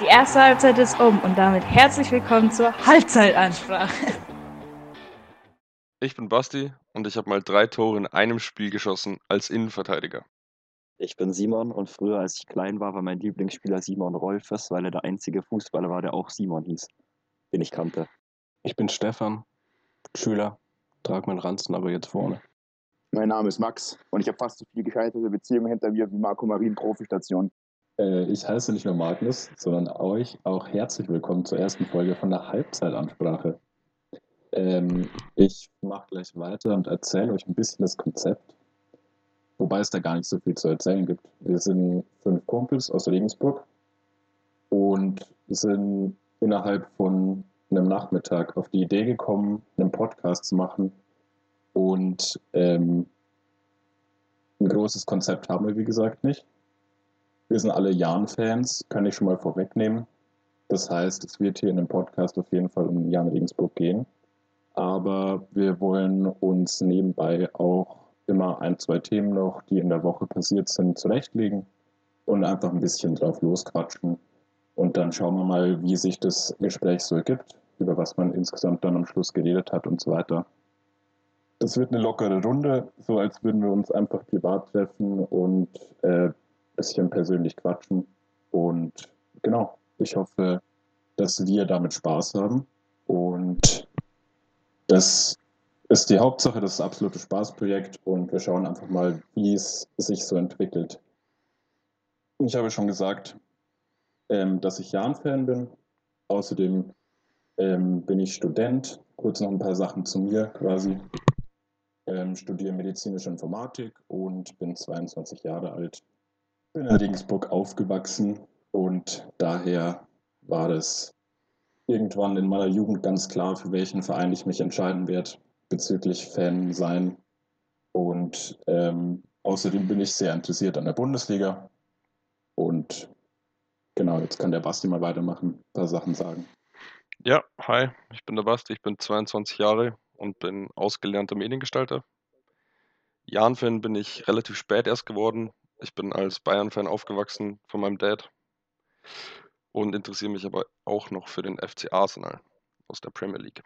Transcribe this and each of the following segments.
Die erste Halbzeit ist um und damit herzlich willkommen zur Halbzeitansprache. Ich bin Basti und ich habe mal drei Tore in einem Spiel geschossen als Innenverteidiger. Ich bin Simon und früher, als ich klein war, war mein Lieblingsspieler Simon Rolfes, weil er der einzige Fußballer war, der auch Simon hieß, den ich kannte. Ich bin Stefan, Schüler, trage meinen Ranzen aber jetzt vorne. Mein Name ist Max und ich habe fast so viel gescheiterte Beziehungen hinter mir wie Marco Marin Profistation. Äh, ich heiße nicht nur Magnus, sondern euch auch herzlich willkommen zur ersten Folge von der Halbzeitansprache. Ähm, ich mache gleich weiter und erzähle euch ein bisschen das Konzept, wobei es da gar nicht so viel zu erzählen gibt. Wir sind fünf Kumpels aus Regensburg und sind innerhalb von einem Nachmittag auf die Idee gekommen, einen Podcast zu machen und ähm, ein großes Konzept haben wir, wie gesagt, nicht. Wir sind alle Jan-Fans, kann ich schon mal vorwegnehmen. Das heißt, es wird hier in dem Podcast auf jeden Fall um Jan Regensburg gehen. Aber wir wollen uns nebenbei auch immer ein, zwei Themen noch, die in der Woche passiert sind, zurechtlegen und einfach ein bisschen drauf losquatschen. Und dann schauen wir mal, wie sich das Gespräch so ergibt, über was man insgesamt dann am Schluss geredet hat und so weiter. Das wird eine lockere Runde, so als würden wir uns einfach privat treffen und äh, bisschen persönlich quatschen. Und genau, ich hoffe, dass wir damit Spaß haben. Und das ist die Hauptsache, das ist absolute Spaßprojekt und wir schauen einfach mal, wie es sich so entwickelt. Ich habe schon gesagt, ähm, dass ich Jan-Fan bin. Außerdem ähm, bin ich Student. Kurz noch ein paar Sachen zu mir quasi. Ähm, studiere medizinische Informatik und bin 22 Jahre alt bin in Regensburg aufgewachsen und daher war es irgendwann in meiner Jugend ganz klar, für welchen Verein ich mich entscheiden werde bezüglich Fan sein. Und ähm, außerdem bin ich sehr interessiert an der Bundesliga. Und genau, jetzt kann der Basti mal weitermachen, ein paar Sachen sagen. Ja, hi, ich bin der Basti, ich bin 22 Jahre und bin ausgelernter Mediengestalter. Jan-Fan bin ich relativ spät erst geworden, ich bin als Bayern-Fan aufgewachsen von meinem Dad und interessiere mich aber auch noch für den FC Arsenal aus der Premier League.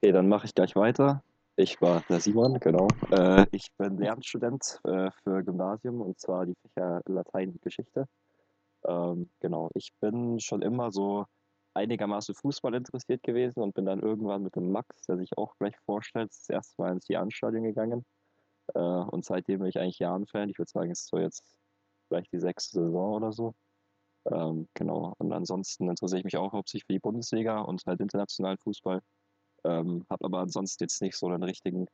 Okay, dann mache ich gleich weiter. Ich war der Simon, genau. Äh, ich bin Lernstudent äh, für Gymnasium und zwar die Fächer Latein und Geschichte. Ähm, genau, ich bin schon immer so einigermaßen Fußball interessiert gewesen und bin dann irgendwann mit dem Max, der sich auch gleich vorstellt, das erste Mal ins Jahnstadion gegangen. Äh, und seitdem bin ich eigentlich Jahren-Fan. Ich würde sagen, es ist so jetzt vielleicht die sechste Saison oder so. Ähm, genau. Und ansonsten interessiere ich mich auch hauptsächlich für die Bundesliga und halt internationalen Fußball. Ähm, habe aber ansonsten jetzt nicht so einen richtigen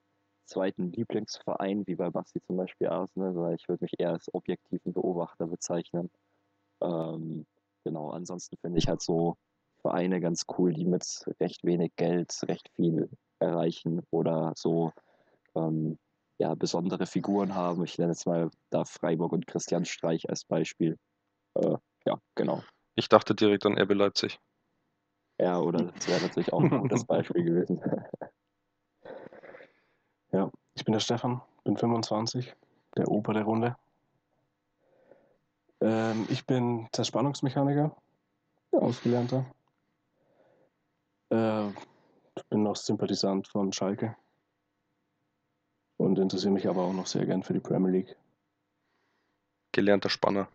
zweiten Lieblingsverein, wie bei Basti zum Beispiel Arsenal, weil ich würde mich eher als objektiven Beobachter bezeichnen. Ähm, genau, ansonsten finde ich halt so Vereine ganz cool, die mit recht wenig Geld recht viel erreichen oder so ähm, ja, besondere Figuren haben. Ich nenne jetzt mal da Freiburg und Christian Streich als Beispiel. Äh, ja, genau. Ich dachte direkt an RB Leipzig. Ja, oder das wäre natürlich auch ein gutes Beispiel gewesen. ja, ich bin der Stefan, bin 25, der Opa der Runde. Ähm, ich bin Zerspannungsmechaniker, ausgelernter. Äh, bin noch Sympathisant von Schalke und interessiere mich aber auch noch sehr gern für die Premier League. Gelernter Spanner.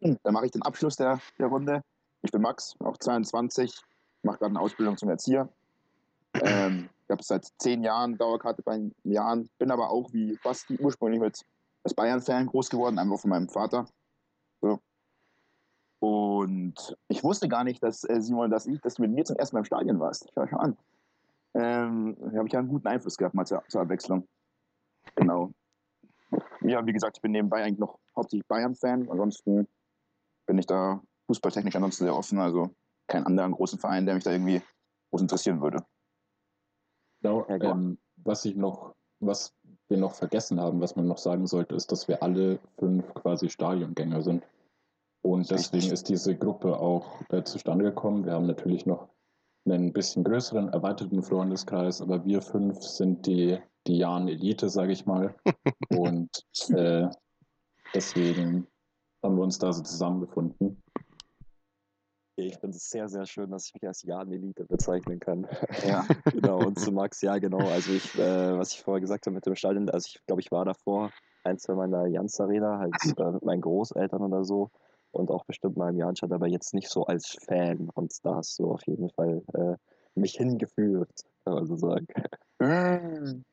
Dann mache ich den Abschluss der, der Runde. Ich bin Max, auch 22, mache gerade eine Ausbildung zum Erzieher. Ähm, ich habe seit zehn Jahren Dauerkarte bei Jahren, bin aber auch wie Basti ursprünglich mit als Bayern-Fan groß geworden, einfach von meinem Vater. So. Und ich wusste gar nicht, dass äh, Simon, dass ich, dass du mit mir zum ersten Mal im Stadion warst. Schau schon an ähm, habe ich ja einen guten Einfluss gehabt, mal zur, zur Abwechslung. Genau. Ja, wie gesagt, ich bin nebenbei eigentlich noch hauptsächlich Bayern-Fan. Ansonsten bin ich da fußballtechnisch ansonsten sehr offen. Also kein anderer großen Verein, der mich da irgendwie groß interessieren würde. Genau, ähm, was ich noch, was wir noch vergessen haben, was man noch sagen sollte, ist, dass wir alle fünf quasi Stadiongänger sind. Und deswegen ist diese Gruppe auch äh, zustande gekommen. Wir haben natürlich noch einen bisschen größeren, erweiterten Freundeskreis, aber wir fünf sind die, die Jan-Elite, sage ich mal. Und äh, Deswegen haben wir uns da so zusammengefunden. Ich finde es sehr, sehr schön, dass ich mich als Jan-Elite bezeichnen kann. Ja. genau, und zu Max, ja, genau. Also ich, äh, was ich vorher gesagt habe mit dem Stadion, also ich glaube, ich war davor ein, zwei Mal in der Allianz Arena, halt äh, mit meinen Großeltern oder so und auch bestimmt mal im Jahnstadt, aber jetzt nicht so als Fan. Und da hast du auf jeden Fall äh, mich hingeführt, kann man so sagen.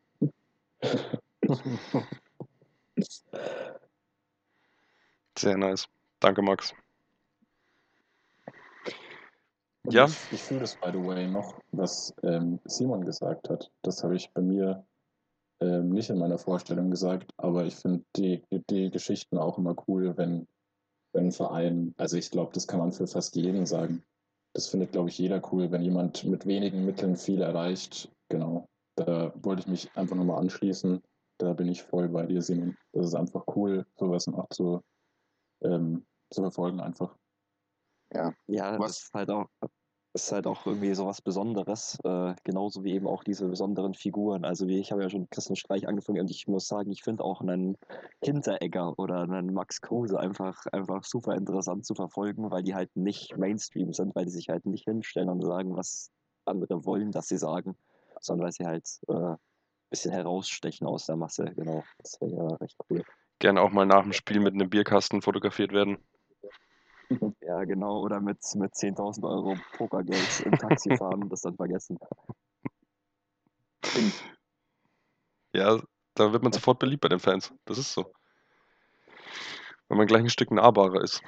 Sehr nice. Danke, Max. Und Ja. Ich, ich fühle das, by the way, noch, was ähm, Simon gesagt hat. Das habe ich bei mir ähm, nicht in meiner Vorstellung gesagt, aber ich finde die, die Geschichten auch immer cool, wenn, wenn ein Verein, also ich glaube, das kann man für fast jeden sagen. Das findet, glaube ich, jeder cool, wenn jemand mit wenigen Mitteln viel erreicht. Genau. Da wollte ich mich einfach nochmal anschließen. Da bin ich voll bei dir, Simon. Das ist einfach cool, sowas noch zu, ähm, zu verfolgen einfach. Ja. Ja, Was- das ist halt auch, ist halt auch irgendwie so was Besonderes, äh, genauso wie eben auch diese besonderen Figuren. Also wie ich habe ja schon Christian Streich angefangen und ich muss sagen, ich finde auch einen Hinteregger oder einen Max Kruse einfach, einfach super interessant zu verfolgen, weil die halt nicht Mainstream sind, weil die sich halt nicht hinstellen und sagen, was andere wollen, dass sie sagen, sondern weil sie halt äh, ein bisschen herausstechen aus der Masse. Genau, das wäre ja recht cool. Gerne auch mal nach dem Spiel mit einem Bierkasten fotografiert werden. Ja, genau, oder mit, mit 10.000 Euro Pokergeld im Taxi fahren und das dann vergessen. Ja, da wird man sofort beliebt bei den Fans. Das ist so. Wenn man gleich ein Stück nahbarer ist.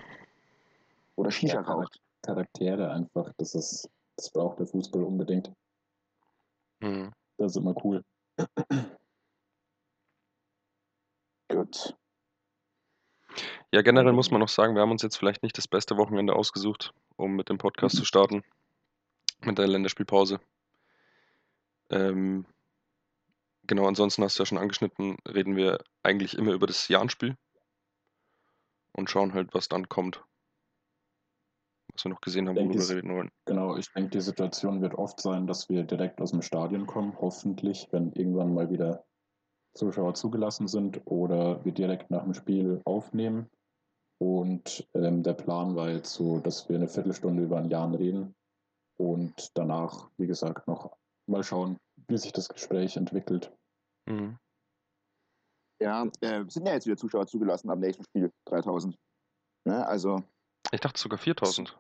Oder Shisha Ja, raucht. Charaktere einfach, das ist, das braucht der Fußball unbedingt. Mhm. Das ist immer cool. Gut. Ja, generell muss man noch sagen, wir haben uns jetzt vielleicht nicht das beste Wochenende ausgesucht, um mit dem Podcast zu starten. Mit der Länderspielpause. Ähm, genau, ansonsten hast du ja schon angeschnitten, reden wir eigentlich immer über das Jahrenspiel und schauen halt, was dann kommt. Was wir noch gesehen haben, worüber wir reden wollen. Genau, ich denke, die Situation wird oft sein, dass wir direkt aus dem Stadion kommen, hoffentlich, wenn irgendwann mal wieder Zuschauer zugelassen sind oder wir direkt nach dem Spiel aufnehmen. Und ähm, der Plan war jetzt so, dass wir eine Viertelstunde über ein Jahr reden und danach, wie gesagt, noch mal schauen, wie sich das Gespräch entwickelt. Mhm. Ja, äh, sind ja jetzt wieder Zuschauer zugelassen am nächsten Spiel, 3000. Ne, also, Ich dachte sogar 4000.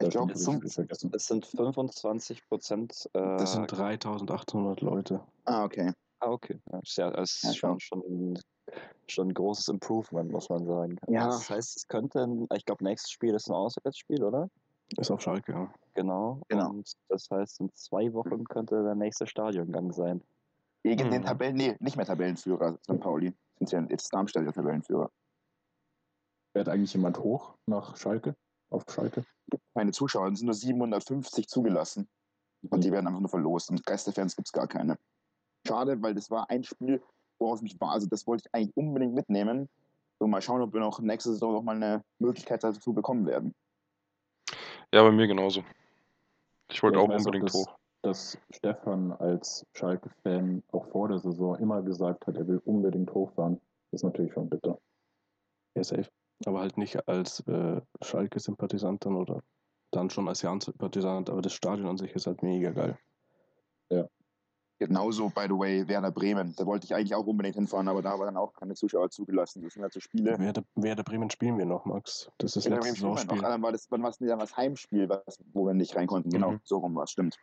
ich glaube, vergessen. Es sind 25 Prozent. Äh, Das sind 3800 Leute. ah, okay. Ah, okay. Ja, ist ja, das ist Ja, schon, schon, schon ein großes Improvement, muss man sagen. Ja. Das heißt, es könnte, ein, ich glaube, nächstes Spiel ist ein Auswärtsspiel, oder? Ist auf Schalke, ja. Genau. Genau. Und das heißt, in zwei Wochen könnte der nächste Stadiongang sein. Gegen den Mhm. Tabellen, nee, nicht mehr Tabellenführer, St. Pauli. Sind ja jetzt Darmstadt der Tabellenführer. Fährt eigentlich jemand hoch nach Schalke? Auf Schalke? Meine Zuschauer es sind nur 750 zugelassen. Und die werden einfach nur verlost. Und Geisterfans gibt es gar keine. Schade, weil das war ein Spiel, worauf ich mich war. Also, das wollte ich eigentlich unbedingt mitnehmen. So, mal schauen, ob wir noch nächste Saison noch mal eine Möglichkeit dazu bekommen werden. Ja, bei mir genauso. Ich wollte Ja, ich auch weiß auch, unbedingt dass- hoch. dass Stefan als Schalke-Fan auch vor der Saison immer gesagt hat, er will unbedingt hochfahren. Ist natürlich schon bitter. Ja, safe. Aber halt nicht als äh, Schalke-Sympathisant dann oder dann schon als Jan-Sympathisant, aber das Stadion an sich ist halt mega geil. Genauso, by the way, Werder Bremen. Da wollte ich eigentlich auch unbedingt hinfahren, aber da waren dann auch keine Zuschauer zugelassen. Das sind halt so Spiele. Werder, Werder Bremen spielen wir noch, Max. Das ist Werder letztes Bremen spielen wir noch. Saisonspiel. Ah, Dann war das, wann war es denn das Heimspiel, was, wo wir nicht rein konnten? Genau, Mhm. so rum war es, stimmt.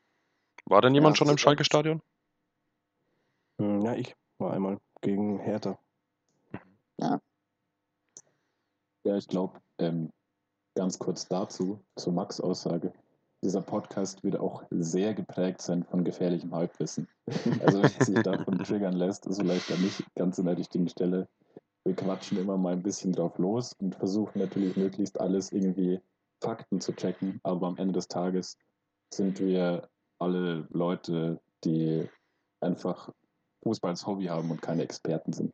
War denn jemand Ja, schon im Schalke-Stadion? Hm, Ja, ich war einmal gegen Hertha. Ja, ich glaube, ähm, ganz kurz dazu, zur Max-Aussage. Dieser Podcast wird auch sehr geprägt sein von gefährlichem Halbwissen. Also wenn sich davon triggern lässt, ist vielleicht an nicht ganz an der richtigen Stelle. Wir quatschen immer mal ein bisschen drauf los und versuchen natürlich möglichst alles irgendwie Fakten zu checken, aber am Ende des Tages sind wir alle Leute, die einfach Fußball als Hobby haben und keine Experten sind.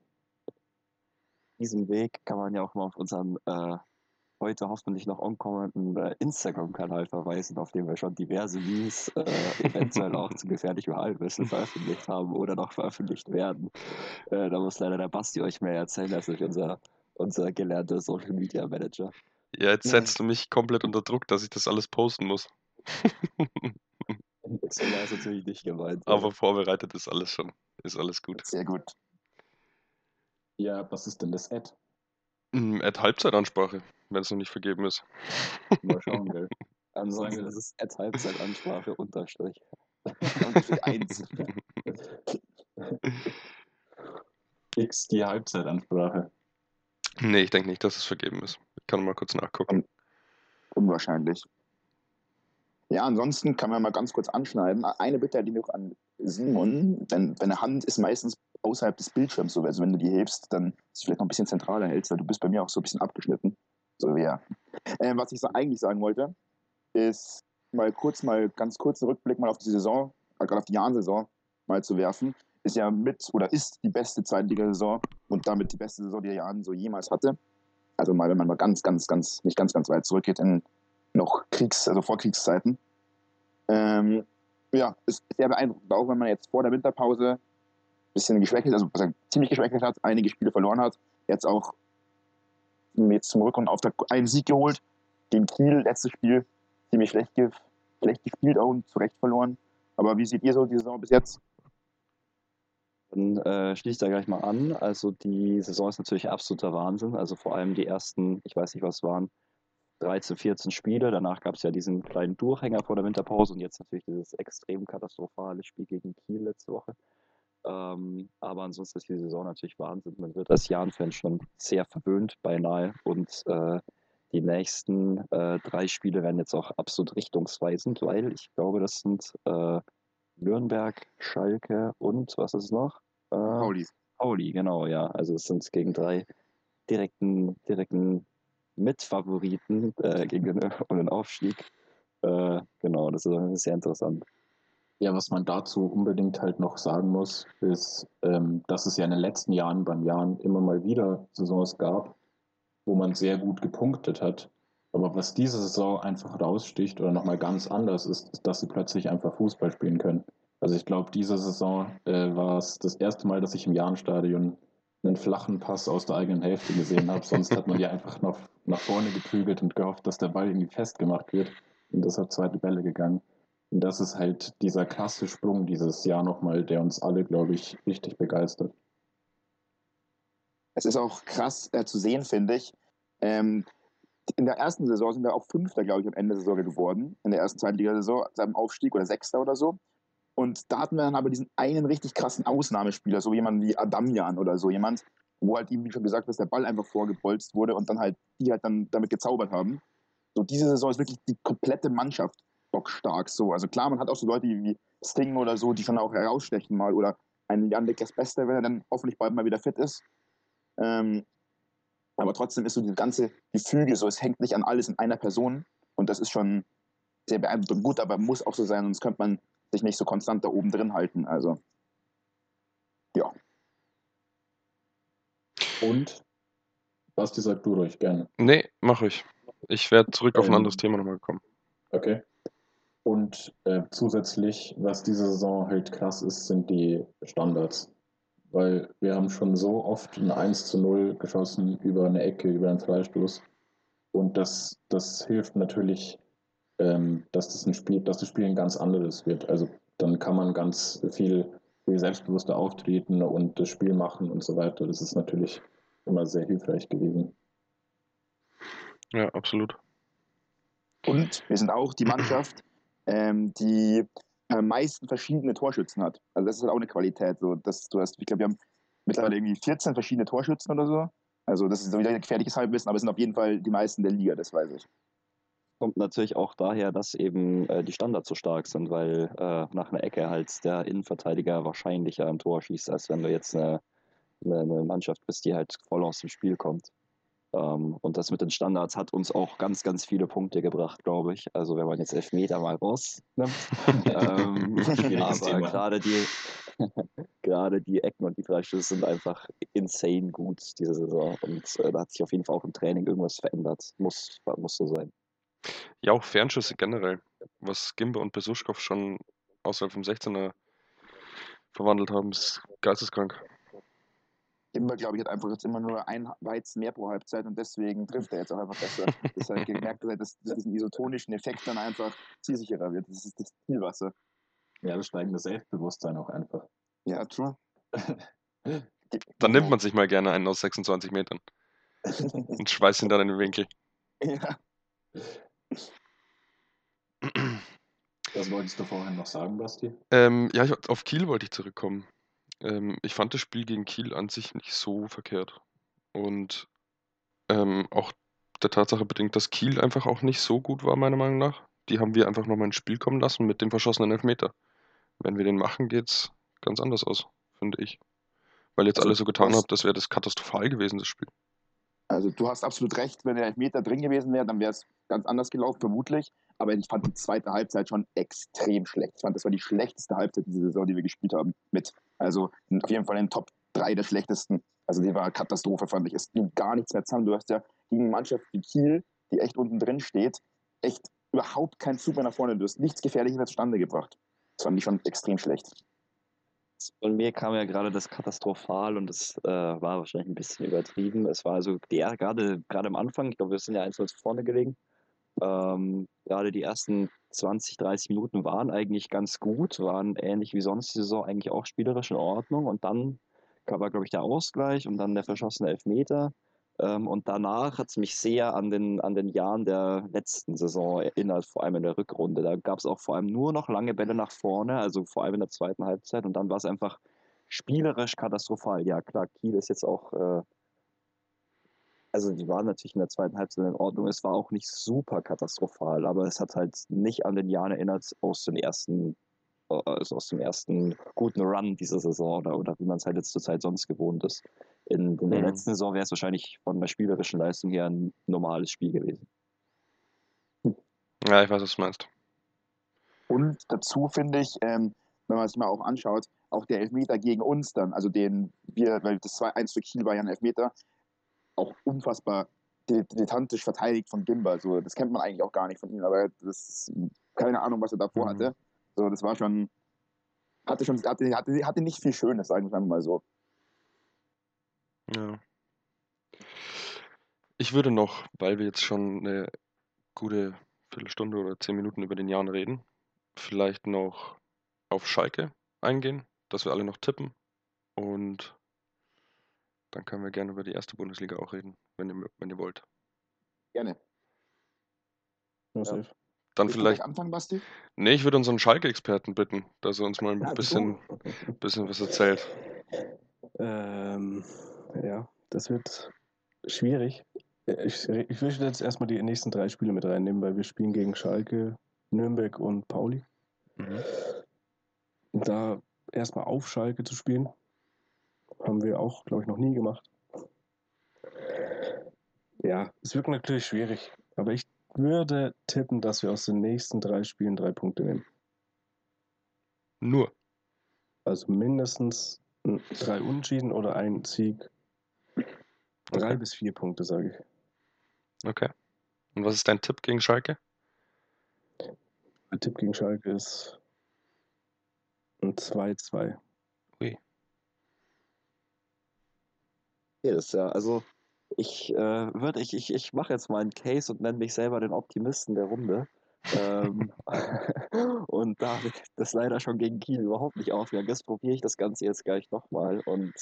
Diesen Weg kann man ja auch mal auf unseren, äh, heute hoffentlich noch ankommenden äh, Instagram-Kanal verweisen, auf dem wir schon diverse News äh, eventuell auch zu gefährlichem Halbwissen veröffentlicht haben oder noch veröffentlicht werden. Äh, da muss leider der Basti euch mehr erzählen als ich unser, unser gelernter Social Media Manager. Ja, jetzt setzt du mich komplett unter Druck, dass ich das alles posten muss. So war es natürlich nicht gemeint. Aber vorbereitet ist alles schon. Ist alles gut. Sehr gut. Ja, was ist denn das Ad? Mm, Ad Halbzeitansprache, wenn es noch nicht vergeben ist. Mal schauen, gell? Ansonsten ist es at Halbzeitansprache unterstrich. Unterstrich eins. X die Halbzeitansprache. Nee, ich denke nicht, dass es vergeben ist. Ich kann mal kurz nachgucken. Unwahrscheinlich. Ja, ansonsten kann man mal ganz kurz anschneiden. Eine Bitte hätte ich noch an Simon, denn deine Hand ist meistens außerhalb des Bildschirms so. Also wenn du die hebst, dann ist sie vielleicht noch ein bisschen zentraler hältst, weil du bist bei mir auch so ein bisschen abgeschnitten. So, ja. Äh, was ich so eigentlich sagen wollte, ist mal kurz, mal ganz kurzen Rückblick mal auf die Saison, äh, gerade auf die Jahrensaison mal zu werfen. Ist ja mit oder ist die beste Zweitligasaison und damit die beste Saison, die der Jan so jemals hatte. Also mal, wenn man mal ganz, ganz, ganz, nicht ganz, ganz weit zurückgeht in noch Kriegs-, also Vorkriegszeiten. Ähm, ja, ist sehr beeindruckend, auch wenn man jetzt vor der Winterpause ein bisschen geschwächelt, also ziemlich geschwächelt hat, einige Spiele verloren hat, jetzt auch jetzt zum Rückrundenauftakt einen Sieg geholt, gegen Kiel, letztes Spiel, ziemlich schlecht, ge schlecht gespielt auch und zu Recht verloren. Aber wie seht ihr so die Saison bis jetzt? Dann äh, schließe ich da gleich mal an. Also die Saison ist natürlich absoluter Wahnsinn. Also vor allem die ersten, ich weiß nicht, was waren, 13, 14 Spiele. Danach gab es ja diesen kleinen Durchhänger vor der Winterpause und jetzt natürlich dieses extrem katastrophale Spiel gegen Kiel letzte Woche. Ähm, aber ansonsten ist die Saison natürlich Wahnsinn. Man wird als Jan-Fan schon sehr verwöhnt, beinahe. Und äh, die nächsten äh, drei Spiele werden jetzt auch absolut richtungsweisend, weil ich glaube, das sind äh, Nürnberg, Schalke und was ist es noch? Äh, Pauli. Pauli, genau, ja. Also es sind gegen drei direkten, direkten Mitfavoriten äh, gegen den, um den Aufstieg. Äh, genau, das ist sehr interessant. Ja, was man dazu unbedingt halt noch sagen muss, ist, ähm, dass es ja in den letzten Jahren beim Jahren immer mal wieder Saisons gab, wo man sehr gut gepunktet hat. Aber was diese Saison einfach raussticht oder nochmal ganz anders ist, ist, dass sie plötzlich einfach Fußball spielen können. Also ich glaube, diese Saison äh, war es das erste Mal, dass ich im Jahrenstadion einen flachen Pass aus der eigenen Hälfte gesehen habe. Sonst hat man die einfach noch nach vorne geprügelt und gehofft, dass der Ball irgendwie festgemacht wird. Und deshalb zweite Bälle gegangen. Und das ist halt dieser krasse Sprung dieses Jahr nochmal, der uns alle, glaube ich, richtig begeistert. Es ist auch krass äh, zu sehen, finde ich. Ähm, in der ersten Saison sind wir auch Fünfter, glaube ich, am Ende der Saison geworden. In der ersten Zweitligasaison, seit dem Aufstieg oder Sechster oder so. Und da hatten wir dann aber diesen einen richtig krassen Ausnahmespieler, so jemand wie Adamian oder so jemand, wo halt ihm, wie schon gesagt, dass der Ball einfach vorgebolzt wurde und dann halt die halt dann damit gezaubert haben. So diese Saison ist wirklich die komplette Mannschaft bockstark. So, also klar, man hat auch so Leute wie Sting oder so, die schon auch herausstechen mal oder ein Jan Deckers Bester, wenn er dann hoffentlich bald mal wieder fit ist. Ähm, aber trotzdem ist so dieses ganze Gefüge so, es hängt nicht an alles in einer Person und das ist schon sehr beeindruckend und gut, aber muss auch so sein, sonst könnte man sich nicht so konstant da oben drin halten. Also, ja. Und? Basti, sag du ruhig gerne. Nee, mach ich. Ich werde zurück auf ein Ähm. anderes Thema nochmal kommen. Okay. Und äh, zusätzlich, was diese Saison halt krass ist, sind die Standards. Weil wir haben schon so oft ein 1 zu 0 geschossen über eine Ecke, über einen Freistoß. Und das, das hilft natürlich, ähm, dass das ein Spiel, dass das Spiel ein ganz anderes wird. Also dann kann man ganz viel, viel selbstbewusster auftreten und das Spiel machen und so weiter. Das ist natürlich immer sehr hilfreich gewesen. Ja, absolut. Und wir sind auch die Mannschaft, ähm, die am meisten verschiedene Torschützen hat. Also das ist halt auch eine Qualität. So, dass du hast, ich glaube, wir haben mittlerweile irgendwie 14 verschiedene Torschützen oder so. Also das ist wieder ein gefährliches Halbwissen, aber es sind auf jeden Fall die meisten der Liga, das weiß ich. Kommt natürlich auch daher, dass eben äh, die Standards so stark sind, weil äh, nach einer Ecke halt der Innenverteidiger wahrscheinlicher ein Tor schießt, als wenn du jetzt eine, eine, eine Mannschaft bist, die halt voll aus dem Spiel kommt. Ähm, und das mit den Standards hat uns auch ganz, ganz viele Punkte gebracht, glaube ich. Also wenn man jetzt Elfmeter mal rausnimmt. ähm, aber gerade die, Gerade die Ecken und die Freischüsse sind einfach insane gut diese Saison. Und äh, da hat sich auf jeden Fall auch im Training irgendwas verändert. Muss, muss so sein. Ja, auch Fernschüsse generell. Was Gimbe und Besuschkow schon außerhalb vom 16er verwandelt haben, ist geisteskrank. Immer, glaube ich, hat einfach jetzt immer nur ein Weizen mehr pro Halbzeit und deswegen trifft er jetzt auch einfach besser. das hat gemerkt, dass, dass diesen isotonischen Effekt dann einfach zielsicherer wird. Das ist das Zielwasser. Ja, das steigende Selbstbewusstsein auch einfach. Ja, true. Dann nimmt man sich mal gerne einen aus 26 Metern und schweißt ihn dann in den Winkel. ja. Was wolltest du vorhin noch sagen, Basti? Ähm, ja, ich, auf Kiel wollte ich zurückkommen. Ähm, ich fand das Spiel gegen Kiel an sich nicht so verkehrt. Und ähm, auch der Tatsache bedingt, dass Kiel einfach auch nicht so gut war, meiner Meinung nach. Die haben wir einfach nochmal ins Spiel kommen lassen mit dem verschossenen Elfmeter. Wenn wir den machen, geht's ganz anders aus, finde ich. Weil jetzt Also, alle so getan haben, das wäre das katastrophal gewesen, das Spiel. Also du hast absolut recht, wenn der Elfmeter drin gewesen wäre, dann wäre es ganz anders gelaufen, vermutlich. Aber ich fand die zweite Halbzeit schon extrem schlecht. Ich fand, das war die schlechteste Halbzeit dieser Saison, die wir gespielt haben. Mit. Also auf jeden Fall in den Top 3 der schlechtesten. Also die war Katastrophe, fand ich. Es ging gar nichts mehr zusammen. Du hast ja gegen eine Mannschaft wie Kiel, die echt unten drin steht, echt überhaupt keinen Zug mehr nach vorne. Du hast nichts Gefährliches mehr zustande gebracht. Das fand ich schon extrem schlecht. Von mir kam ja gerade das katastrophal und das äh, war wahrscheinlich ein bisschen übertrieben. Es war also der, gerade, gerade am Anfang, ich glaube, wir sind ja 1 vorne gelegen. Ähm, gerade die ersten 20, 30 Minuten waren eigentlich ganz gut, waren ähnlich wie sonst die Saison eigentlich auch spielerisch in Ordnung. Und dann war, glaube ich, der Ausgleich und dann der verschossene Elfmeter. Ähm, und danach hat es mich sehr an den, an den Jahren der letzten Saison erinnert, vor allem in der Rückrunde. Da gab es auch vor allem nur noch lange Bälle nach vorne, also vor allem in der zweiten Halbzeit. Und dann war es einfach spielerisch katastrophal. Ja, klar, Kiel ist jetzt auch, äh, also die waren natürlich in der zweiten Halbzeit in Ordnung. Es war auch nicht super katastrophal, aber es hat halt nicht an den Jahren erinnert aus den ersten, äh, also aus dem ersten guten Run dieser Saison oder, oder wie man es halt jetzt zur Zeit sonst gewohnt ist. In, in der Mhm. letzten Saison wäre es wahrscheinlich von der spielerischen Leistung her ein normales Spiel gewesen. Ja, ich weiß, was du meinst. Und dazu finde ich, ähm, wenn man sich mal auch anschaut, auch der Elfmeter gegen uns dann, also den wir, weil das 2-1 für Kiel war ja ein Elfmeter, auch unfassbar dilettantisch verteidigt von Gimba. So, das kennt man eigentlich auch gar nicht von ihm, aber das keine Ahnung, was er davor Mhm. hatte. So, das war schon, hatte schon, hatte, hatte, hatte nicht viel Schönes, sagen wir mal so. Ja. Ich würde noch, weil wir jetzt schon eine gute Viertelstunde oder zehn Minuten über den Jahren reden, vielleicht noch auf Schalke eingehen, dass wir alle noch tippen. Und dann können wir gerne über die erste Bundesliga auch reden, wenn ihr, wenn ihr wollt. Gerne. Ja, safe. Dann du vielleicht. anfangen, Basti? Nee, ich würde unseren Schalke-Experten bitten, dass er uns mal ein Ja, bisschen, bisschen was erzählt. Ähm, ja, das wird schwierig. Ich, ich will jetzt erstmal die nächsten drei Spiele mit reinnehmen, weil wir spielen gegen Schalke, Nürnberg und Pauli. Mhm. Und da erstmal auf Schalke zu spielen, haben wir auch, glaube ich, noch nie gemacht. Ja, es wird natürlich schwierig, aber ich würde tippen, dass wir aus den nächsten drei Spielen drei Punkte nehmen. Nur. Also mindestens drei Unentschieden oder ein Sieg. Drei Okay. bis vier Punkte, sage ich. Okay. Und was ist dein Tipp gegen Schalke? Mein Tipp gegen Schalke ist ein 2-2. Ja, das ist ja, also ich äh, würde, ich, ich, ich mache jetzt mal einen Case und nenne mich selber den Optimisten der Runde. ähm, und da das leider schon gegen Kiel überhaupt nicht aufgegangen ist, probiere ich das Ganze jetzt gleich nochmal und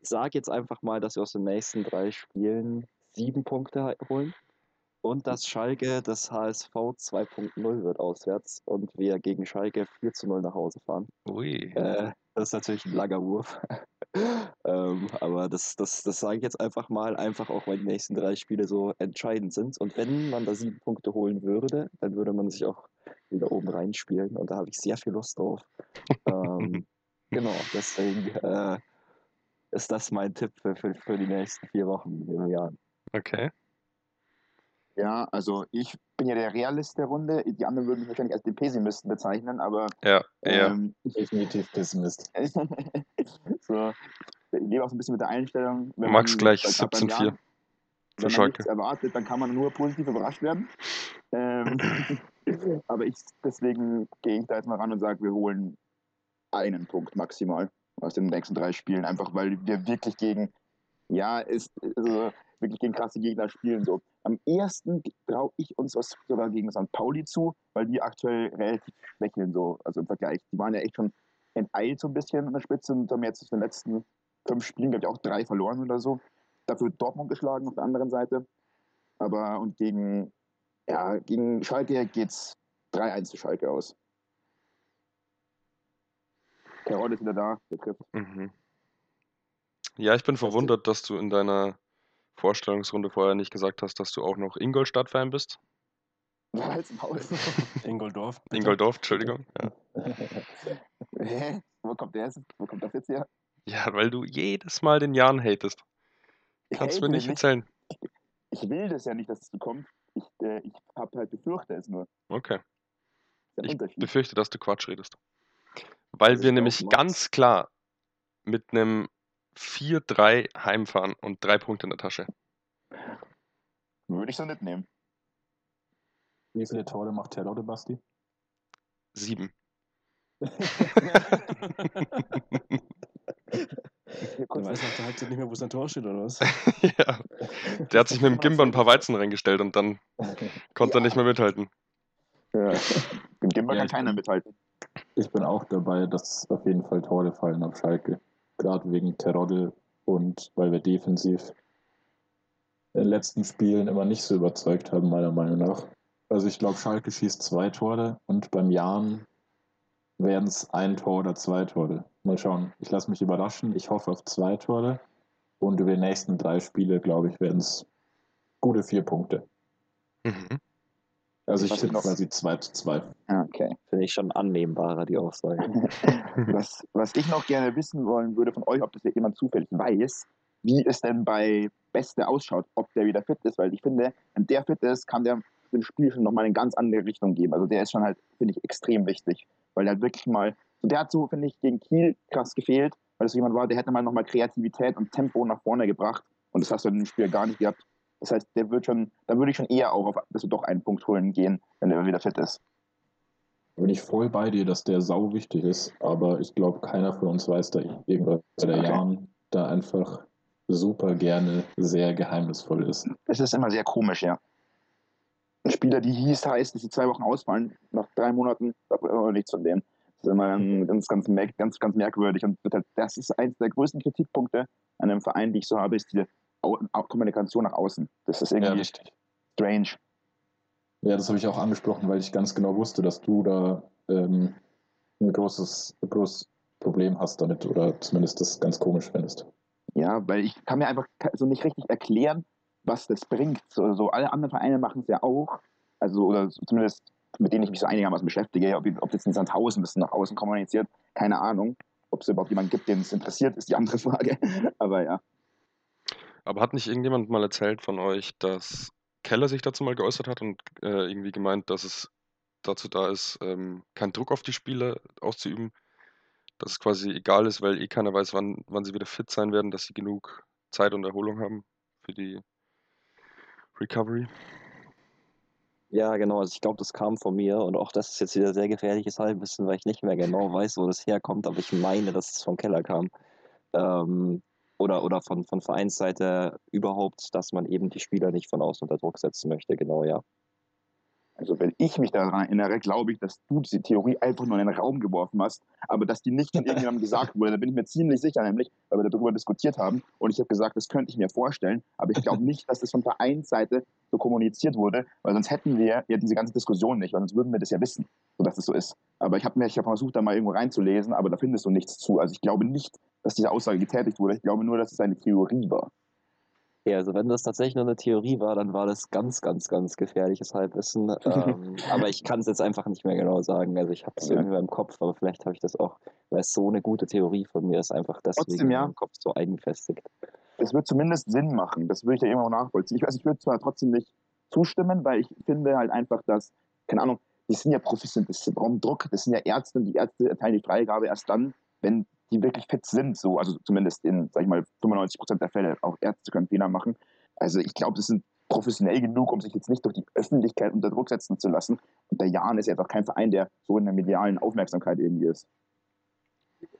sage jetzt einfach mal, dass wir aus den nächsten drei Spielen sieben Punkte holen und dass Schalke das HSV 2.0 wird auswärts und wir gegen Schalke 4 zu 0 nach Hause fahren. Ui. Äh, das ist natürlich ein langer Wurf. ähm, aber das, das, das sage ich jetzt einfach mal, einfach auch, weil die nächsten drei Spiele so entscheidend sind. Und wenn man da sieben Punkte holen würde, dann würde man sich auch wieder oben reinspielen. Und da habe ich sehr viel Lust drauf. ähm, genau, deswegen äh, ist das mein Tipp für, für, für die nächsten vier Wochen im Jahr. Okay. Ja, also ich bin ja der Realist der Runde. Die anderen würden mich wahrscheinlich als den Pessimisten bezeichnen, aber Ja, eher. ähm, Definitiv Pessimist. so, ich lebe auch so ein bisschen mit der Einstellung, wenn Max man gleich bei- beim 17-4 Jahr- für wenn man nichts erwartet, dann kann man nur positiv überrascht werden. Ähm, aber ich, deswegen gehe ich da jetzt mal ran und sage, wir holen einen Punkt maximal aus den nächsten drei Spielen, einfach weil wir wirklich gegen, ja, ist, also wirklich gegen krasse Gegner spielen. So. Am ersten traue ich uns was sogar gegen St. Pauli zu, weil die aktuell relativ schwächeln, so, also im Vergleich. Die waren ja echt schon enteilt so ein bisschen an der Spitze und haben jetzt in den letzten fünf Spielen, glaube ich, auch drei verloren oder so. Dafür Dortmund geschlagen auf der anderen Seite. Aber und gegen, ja, gegen Schalke geht's 3-1 zu Schalke aus. Terodde ist wieder da, der trifft. Mhm. Ja, ich bin verwundert, dass du in deiner Vorstellungsrunde vorher nicht gesagt hast, dass du auch noch Ingolstadt-Fan bist. Halt's Maul. Ingoldorf. bitte. Ingoldorf, Entschuldigung. Ja. Hä? Wo kommt der jetzt? Wo kommt das jetzt her? ja, weil du jedes Mal den Jan hatest. Kannst du mir nicht erzählen. Ich will das ja nicht, dass es so kommt. Ich, äh, ich hab halt befürchte es nur. Okay. Ich befürchte, dass du Quatsch redest. Weil Das wir nämlich ganz klar mit einem 4-3 heimfahren und drei Punkte in der Tasche. Würde ich so nicht nehmen. Wie viele Tore macht Terodde, Basti? Sieben. Du weißt nach der Halbzeit nicht mehr, wo sein Tor steht, oder was? ja. Der hat sich mit dem Gimber ein paar Weizen reingestellt und dann konnte er nicht mehr mithalten. Ja. Dem Gimba Ja, kann keiner bin- mithalten. Ich bin auch dabei, dass auf jeden Fall Tore fallen auf Schalke. Gerade wegen Terodde und weil wir defensiv in den letzten Spielen immer nicht so überzeugt haben, meiner Meinung nach. Also ich glaube, Schalke schießt zwei Tore und beim Jan werden es ein Tor oder zwei Tore. Mal schauen. Ich lasse mich überraschen. Ich hoffe auf zwei Tore. Und über die nächsten drei Spiele, glaube ich, werden es gute vier Punkte. Mhm. Also ich noch? quasi 2 zu 2. Ah, Okay. Finde ich schon annehmbarer, die Aussage. Was, was ich noch gerne wissen wollen würde von euch, ob das jemand zufällig weiß, wie es denn bei Beste ausschaut, ob der wieder fit ist, weil ich finde, wenn der fit ist, kann der dem Spiel schon nochmal eine ganz andere Richtung geben. Also der ist schon halt, finde ich, extrem wichtig, weil der hat wirklich mal, so der hat so, finde ich, gegen Kiel krass gefehlt, weil das so jemand war, der hätte mal nochmal Kreativität und Tempo nach vorne gebracht und das hast du in dem Spiel gar nicht gehabt. Das heißt, der wird schon, da würde ich schon eher auch auf, dass wir doch einen Punkt holen gehen, wenn der wieder fit ist. bin ich voll bei dir, dass der sau wichtig ist, aber ich glaube, keiner von uns weiß da irgendwas, weil der Okay. Jan da einfach super gerne sehr geheimnisvoll ist. Das ist immer sehr komisch, ja. Ein Spieler, die hieß, heißt, dass sie zwei Wochen ausfallen, nach drei Monaten, da immer nichts von dem. Das ist immer ganz, ganz, ganz, ganz merkwürdig. Und das ist eines der größten Kritikpunkte an einem Verein, die ich so habe, ist diese Kommunikation nach außen. Das ist irgendwie richtig. strange. Ja, das habe ich auch angesprochen, weil ich ganz genau wusste, dass du da ähm, ein großes, großes Problem hast damit oder zumindest das ganz komisch findest. Ja, weil ich kann mir einfach so nicht richtig erklären, was das bringt. So, so alle anderen Vereine machen es ja auch. Also, oder zumindest mit denen ich mich so einigermaßen beschäftige. Ob, ob jetzt in Sandhausen das nach außen kommuniziert, keine Ahnung. Ob es überhaupt jemanden gibt, den es interessiert, ist die andere Frage. Aber ja. Aber hat nicht irgendjemand mal erzählt von euch, dass Keller sich dazu mal geäußert hat und äh, irgendwie gemeint, dass es dazu da ist, ähm, keinen Druck auf die Spieler auszuüben, dass es quasi egal ist, weil eh keiner weiß, wann, wann sie wieder fit sein werden, dass sie genug Zeit und Erholung haben für die Recovery. Ja, genau. Also ich glaube, das kam von mir und auch das ist jetzt wieder sehr gefährliches Halbwissen, weil ich nicht mehr genau weiß, wo das herkommt, aber ich meine, dass es vom Keller kam. Ähm, oder oder von, von Vereinsseite überhaupt, dass man eben die Spieler nicht von außen unter Druck setzen möchte. Genau, ja. Also, wenn ich mich daran erinnere, glaube ich, dass du diese Theorie einfach nur in den Raum geworfen hast, aber dass die nicht von irgendjemandem gesagt wurde. Da bin ich mir ziemlich sicher, nämlich, weil wir darüber diskutiert haben. Und ich habe gesagt, das könnte ich mir vorstellen, aber ich glaube nicht, dass das von Vereinsseite so kommuniziert wurde, weil sonst hätten wir ja diese ganze Diskussion nicht, weil sonst würden wir das ja wissen, dass es so ist. Aber ich habe mir ich hab versucht, da mal irgendwo reinzulesen, aber da findest du nichts zu. Also, ich glaube nicht, dass diese Aussage getätigt wurde. Ich glaube nur, dass es eine Theorie war. Ja, also wenn das tatsächlich nur eine Theorie war, dann war das ganz, ganz, ganz gefährliches Halbwissen. ähm, aber ich kann es jetzt einfach nicht mehr genau sagen. Also ich habe es Ja. irgendwie im Kopf, aber vielleicht habe ich das auch, weil es so eine gute Theorie von mir ist, einfach deswegen Trotzdem, ja. im Kopf so eingefestigt. es wird zumindest Sinn machen. Das würde ich ja immer noch nachvollziehen. Ich weiß, ich würde zwar trotzdem nicht zustimmen, weil ich finde halt einfach, dass, keine Ahnung, die sind ja professionell, das brauchen Druck, das sind ja Ärzte und die Ärzte erteilen die Freigabe erst dann, wenn die wirklich fit sind, so, also zumindest in, sag ich mal, 95 Prozent der Fälle. Auch Ärzte können Fehler machen. Also ich glaube, das sind professionell genug, um sich jetzt nicht durch die Öffentlichkeit unter Druck setzen zu lassen. Und der Jan ist ja einfach kein Verein, der so in der medialen Aufmerksamkeit irgendwie ist.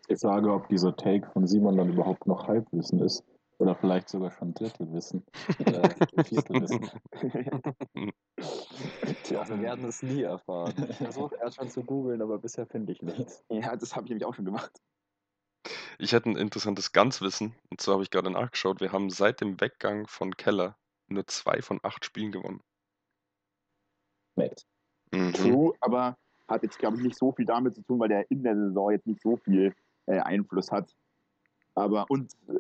Ich frage, ob dieser Take von Simon dann überhaupt noch Halbwissen ist. Oder vielleicht sogar schon Drittelwissen. Oder Viertelwissen. Tja, wir werden es nie erfahren. Ich versuche erst schon zu googeln, aber bisher finde ich nichts. Ja, das habe ich nämlich auch schon gemacht. Ich hätte ein interessantes Ganzwissen. Und zwar habe ich gerade nachgeschaut, wir haben seit dem Weggang von Keller nur zwei von acht Spielen gewonnen. Nett. Mhm. True, aber hat jetzt, glaube ich, nicht so viel damit zu tun, weil der in der Saison jetzt nicht so viel äh, Einfluss hat. Aber und äh,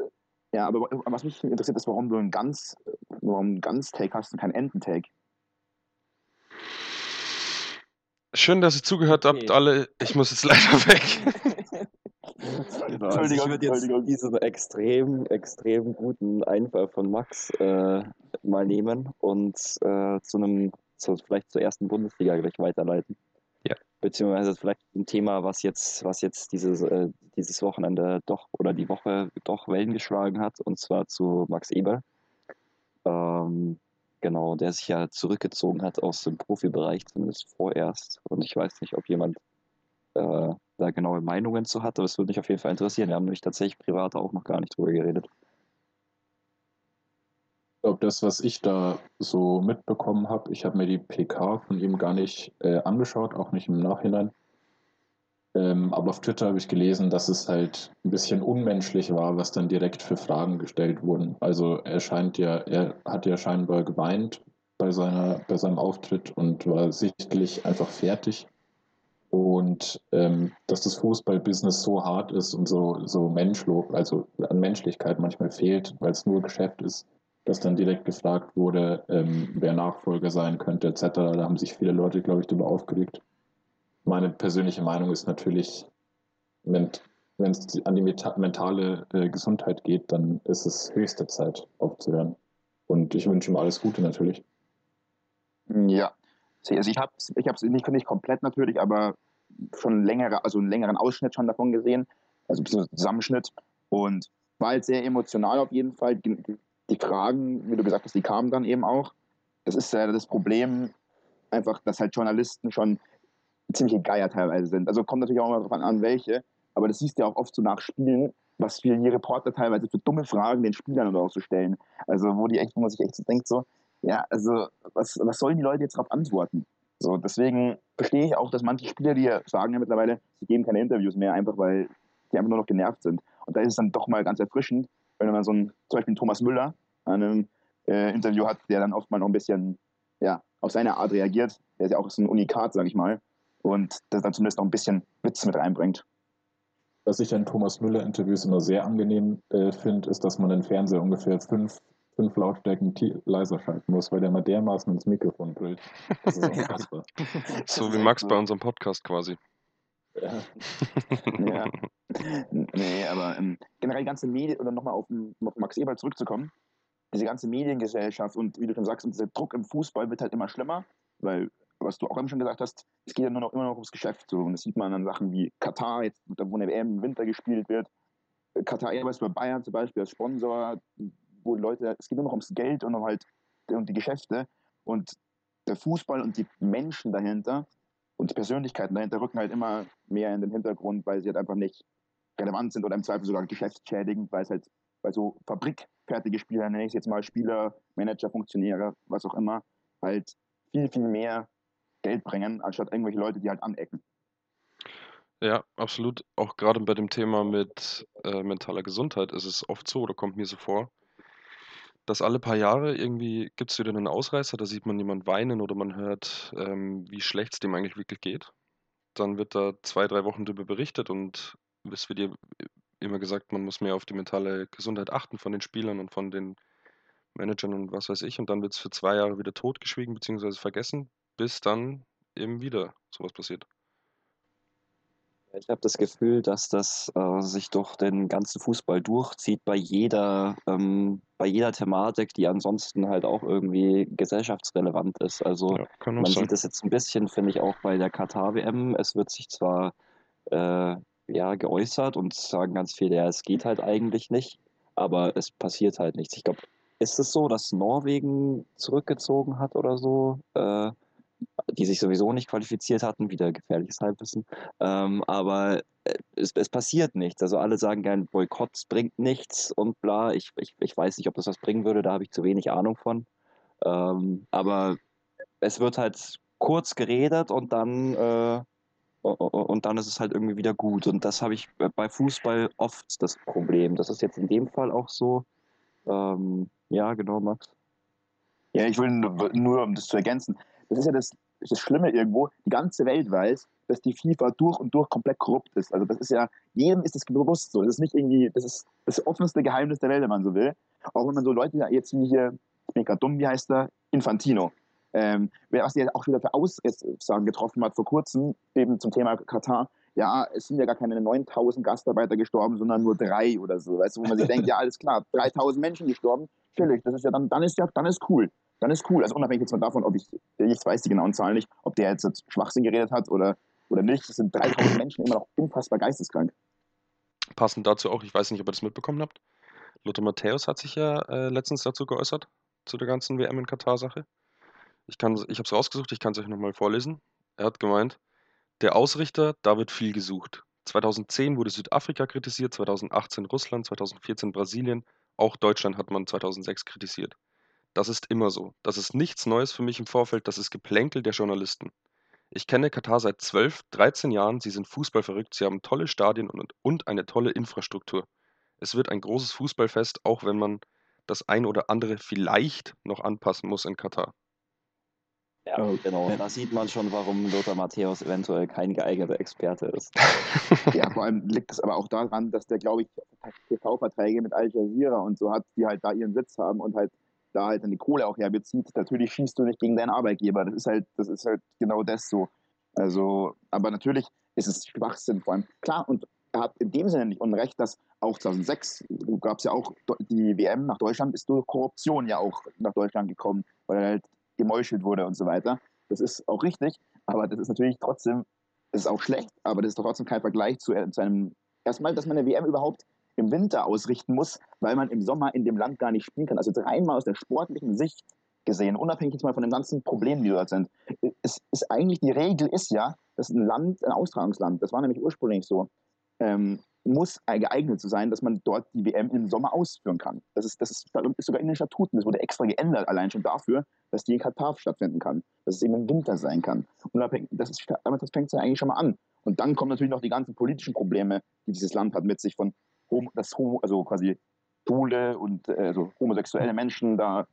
ja, aber was mich interessiert ist, warum du einen ganz, warum einen ganz Take hast und keinen Ententake. Schön, dass ihr zugehört habt, Okay. alle. Ich muss jetzt leider weg. Also ich würde jetzt Entschuldigung. diesen extrem, extrem guten Einfall von Max äh, mal nehmen und äh, zu einem, zu, vielleicht zur ersten Bundesliga gleich weiterleiten. Ja. Beziehungsweise vielleicht ein Thema, was jetzt, was jetzt dieses, äh, dieses Wochenende doch oder die Woche doch Wellen geschlagen hat, und zwar zu Max Eber. Ähm, genau, der sich ja zurückgezogen hat aus dem Profibereich, zumindest vorerst. Und ich weiß nicht, ob jemand äh, da genaue Meinungen zu hat, aber es würde mich auf jeden Fall interessieren. Wir haben nämlich tatsächlich privat auch noch gar nicht drüber geredet. Ich glaube, das, was ich da so mitbekommen habe, ich habe mir die PK von ihm gar nicht äh, angeschaut, auch nicht im Nachhinein. Ähm, aber auf Twitter habe ich gelesen, dass es halt ein bisschen unmenschlich war, was dann direkt für Fragen gestellt wurden. Also er scheint ja, er hat ja scheinbar geweint bei seiner, bei seinem Auftritt und war sichtlich einfach fertig. Und ähm, dass das Fußballbusiness so hart ist und so, so menschlos, also an Menschlichkeit manchmal fehlt, weil es nur Geschäft ist, dass dann direkt gefragt wurde, ähm, wer Nachfolger sein könnte, etc. Da haben sich viele Leute, glaube ich, darüber aufgeregt. Meine persönliche Meinung ist natürlich, wenn es an die mentale äh, Gesundheit geht, dann ist es höchste Zeit aufzuhören. Und ich wünsche ihm alles Gute natürlich. Ja. Also ich habe es ich nicht, nicht komplett natürlich, aber schon längere, also einen längeren Ausschnitt schon davon gesehen, also ein bisschen Zusammenschnitt und war halt sehr emotional auf jeden Fall. Die, die Fragen, wie du gesagt hast, die kamen dann eben auch. Das ist ja das Problem, einfach, dass halt Journalisten schon ziemliche Geier teilweise sind. Also kommt natürlich auch immer darauf an, welche, aber das siehst du ja auch oft so nach Spielen, was viel die Reporter teilweise für dumme Fragen den Spielern oder auch so stellen. Also wo die echt, wo man sich echt so denkt, so, ja, also was, was sollen die Leute jetzt darauf antworten? So, deswegen verstehe ich auch, dass manche Spieler, die sagen ja mittlerweile, sie geben keine Interviews mehr, einfach weil die einfach nur noch genervt sind. Und da ist es dann doch mal ganz erfrischend, wenn man so einen, zum Beispiel einen Thomas Müller an einem äh, Interview hat, der dann oft mal noch ein bisschen, ja, auf seine Art reagiert. Der ist ja auch so ein Unikat, sag ich mal. Und das dann zumindest noch ein bisschen Witz mit reinbringt. Was ich an Thomas Müller-Interviews immer sehr angenehm äh, finde, ist, dass man den Fernseher ungefähr fünf, fünf Lautstärken leiser schalten muss, weil der mal dermaßen ins Mikrofon brüllt. Das ist unfassbar. So wie Max bei unserem Podcast quasi. Ja. Ja. Nee, aber ähm, generell die ganze Medien, oder nochmal auf, auf Max Eberl zurückzukommen, diese ganze Mediengesellschaft und wie du schon sagst, und dieser Druck im Fußball wird halt immer schlimmer, weil, was du auch eben schon gesagt hast, es geht ja nur noch immer noch ums Geschäft. So. Und das sieht man an Sachen wie Katar, jetzt, da wo eine WM im Winter gespielt wird. Katar Airways bei Bayern zum Beispiel als Sponsor, wo Leute, es geht nur noch ums Geld und um halt um die Geschäfte. Und der Fußball und die Menschen dahinter und die Persönlichkeiten dahinter rücken halt immer mehr in den Hintergrund, weil sie halt einfach nicht relevant sind oder im Zweifel sogar geschäftsschädigend, weil es halt bei so fabrikfertige Spieler, nenne ich es jetzt mal Spieler, Manager, Funktionäre, was auch immer, halt viel, viel mehr Geld bringen, anstatt irgendwelche Leute, die halt anecken. Ja, absolut. Auch gerade bei dem Thema mit äh, mentaler Gesundheit ist es oft so, oder kommt mir so vor, dass alle paar Jahre irgendwie gibt es wieder einen Ausreißer, da sieht man jemand weinen oder man hört, ähm, wie schlecht es dem eigentlich wirklich geht. Dann wird da zwei, drei Wochen darüber berichtet und es wird dir immer gesagt, man muss mehr auf die mentale Gesundheit achten von den Spielern und von den Managern und was weiß ich. Und dann wird es für zwei Jahre wieder totgeschwiegen bzw. vergessen, bis dann eben wieder sowas passiert. Ich habe das Gefühl, dass das äh, sich durch den ganzen Fußball durchzieht bei jeder, ähm, bei jeder Thematik, die ansonsten halt auch irgendwie gesellschaftsrelevant ist. Also Ja, man sein. sieht das jetzt ein bisschen, finde ich, auch bei der Katar-WM. Es wird sich zwar äh, ja, geäußert und sagen ganz viele, ja, es geht halt eigentlich nicht, aber es passiert halt nichts. Ich glaube, ist es so, dass Norwegen zurückgezogen hat oder so? Äh, die sich sowieso nicht qualifiziert hatten, wieder gefährliches Halbwissen. Ähm, aber äh, es, es passiert nichts. Also alle sagen gern, Boykott bringt nichts und bla. Ich, ich, ich weiß nicht, ob das was bringen würde, da habe ich zu wenig Ahnung von. Ähm, aber es wird halt kurz geredet und dann, äh, und dann ist es halt irgendwie wieder gut. Und das habe ich bei Fußball oft das Problem. Das ist jetzt in dem Fall auch so. Ähm, ja, genau, Max. Ja, ich will nur, um das zu ergänzen, das ist ja das, das Schlimme irgendwo, die ganze Welt weiß, dass die FIFA durch und durch komplett korrupt ist. Also das ist ja, jedem ist das bewusst so. Das ist nicht irgendwie, das ist das offenste Geheimnis der Welt, wenn man so will. Auch wenn man so Leute jetzt wie hier, ich bin gerade dumm, wie heißt der? Infantino. Ähm, was er auch wieder für Aussagen getroffen hat vor kurzem, eben zum Thema Katar, ja, es sind ja gar keine 9000 Gastarbeiter gestorben, sondern nur drei oder so. Weißt du, wo man sich denkt, ja, alles klar, 3000 Menschen gestorben, chillig, das ist ja dann, dann ist ja, dann ist cool. Dann ist cool. Also unabhängig jetzt mal davon, ob ich, ich weiß die genauen Zahlen nicht, ob der jetzt Schwachsinn geredet hat oder, oder nicht. Es sind 3000 Menschen immer noch unfassbar geisteskrank. Passend dazu auch, ich weiß nicht, ob ihr das mitbekommen habt. Lothar Matthäus hat sich ja äh, letztens dazu geäußert, zu der ganzen WM in Katar-Sache. Ich, ich habe es rausgesucht, ich kann es euch nochmal vorlesen. Er hat gemeint, der Ausrichter, da wird viel gesucht. 2010 wurde Südafrika kritisiert, 2018 Russland, 2014 Brasilien, auch Deutschland hat man 2006 kritisiert. Das ist immer so. Das ist nichts Neues für mich im Vorfeld, das ist Geplänkel der Journalisten. Ich kenne Katar seit 12, 13 Jahren, sie sind fußballverrückt, sie haben tolle Stadien und, und eine tolle Infrastruktur. Es wird ein großes Fußballfest, auch wenn man das ein oder andere vielleicht noch anpassen muss in Katar. Ja, Oh, genau. ja. Da sieht man schon, warum Lothar Matthäus eventuell kein geeigneter Experte ist. Ja, vor allem liegt es aber auch daran, dass der, glaube ich, TV-Verträge mit Al Jazeera und so hat, die halt da ihren Sitz haben und halt da halt dann die Kohle auch herbezieht. Natürlich schießt du nicht gegen deinen Arbeitgeber. Das ist halt, das ist halt genau das so. Also, aber natürlich ist es Schwachsinn vor allem. Klar, und er hat in dem Sinne nicht Unrecht, dass auch 2006 gab es ja auch die WM nach Deutschland, ist durch Korruption ja auch nach Deutschland gekommen, weil er halt gemeuchelt wurde und so weiter. Das ist auch richtig, aber das ist natürlich trotzdem, das ist auch schlecht, aber das ist trotzdem kein Vergleich zu, äh, zu einem, erstmal, dass man eine WM überhaupt im Winter ausrichten muss, weil man im Sommer in dem Land gar nicht spielen kann. Also jetzt reinmal aus der sportlichen Sicht gesehen, unabhängig jetzt mal von den ganzen Problemen, die dort sind, ist, ist eigentlich die Regel ist ja, dass ein Land, ein Austragungsland, das war nämlich ursprünglich so, ähm, muss geeignet zu sein, dass man dort die WM im Sommer ausführen kann. Das ist, das ist, ist sogar in den Statuten, das wurde extra geändert, allein schon dafür, dass die in Katar stattfinden kann, dass es eben im Winter sein kann. Unabhängig, das, ist, damit fängt es ja eigentlich schon mal an. Und dann kommen natürlich noch die ganzen politischen Probleme, die dieses Land hat mit sich von das Homo, also quasi Schwule und äh, also homosexuelle Menschen da